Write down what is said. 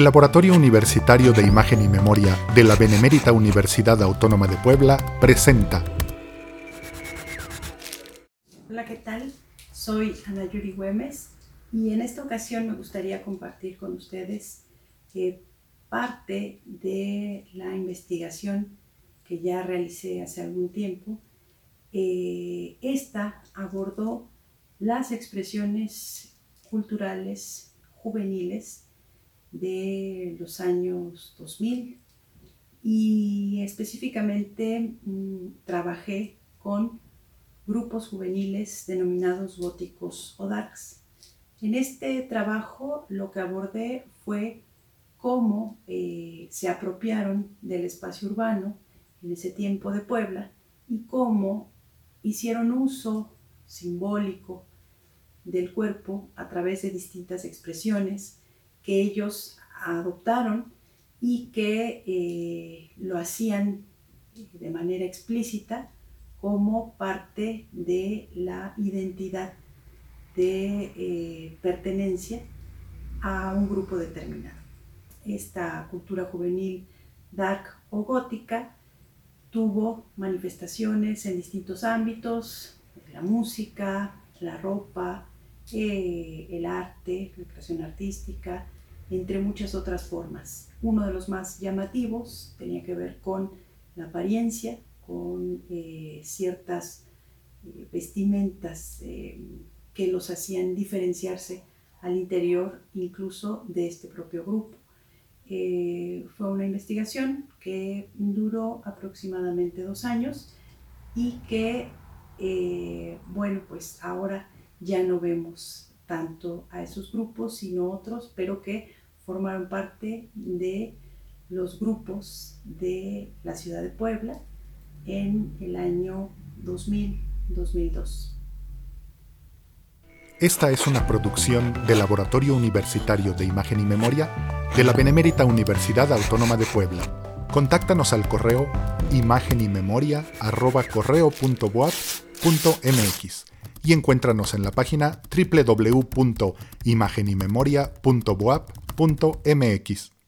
El Laboratorio Universitario de Imagen y Memoria de la Benemérita Universidad Autónoma de Puebla presenta. Hola, ¿qué tal? Soy Ana Yuri Güemes y en esta ocasión me gustaría compartir con ustedes eh, parte de la investigación que ya realicé hace algún tiempo. Eh, esta abordó las expresiones culturales juveniles de los años 2000 y específicamente mm, trabajé con grupos juveniles denominados góticos o darks. En este trabajo lo que abordé fue cómo eh, se apropiaron del espacio urbano en ese tiempo de Puebla y cómo hicieron uso simbólico del cuerpo a través de distintas expresiones que ellos adoptaron y que eh, lo hacían de manera explícita como parte de la identidad de eh, pertenencia a un grupo determinado. Esta cultura juvenil dark o gótica tuvo manifestaciones en distintos ámbitos, la música, la ropa, eh, el arte, la creación artística, entre muchas otras formas. Uno de los más llamativos tenía que ver con la apariencia, con eh, ciertas eh, vestimentas que los hacían diferenciarse al interior incluso de este propio grupo. fue una investigación que duró aproximadamente dos años y que, bueno, pues ahora ya no vemos tanto a esos grupos, sino otros, pero que formaron parte de los grupos de la ciudad de Puebla en el año 2000-2002. Esta es una producción del Laboratorio Universitario de Imagen y Memoria de la Benemérita Universidad Autónoma de Puebla. Contáctanos al correo imagenymemoria.correo.boap.mx y encuéntranos en la página www.imagenymemoria.boap.mx.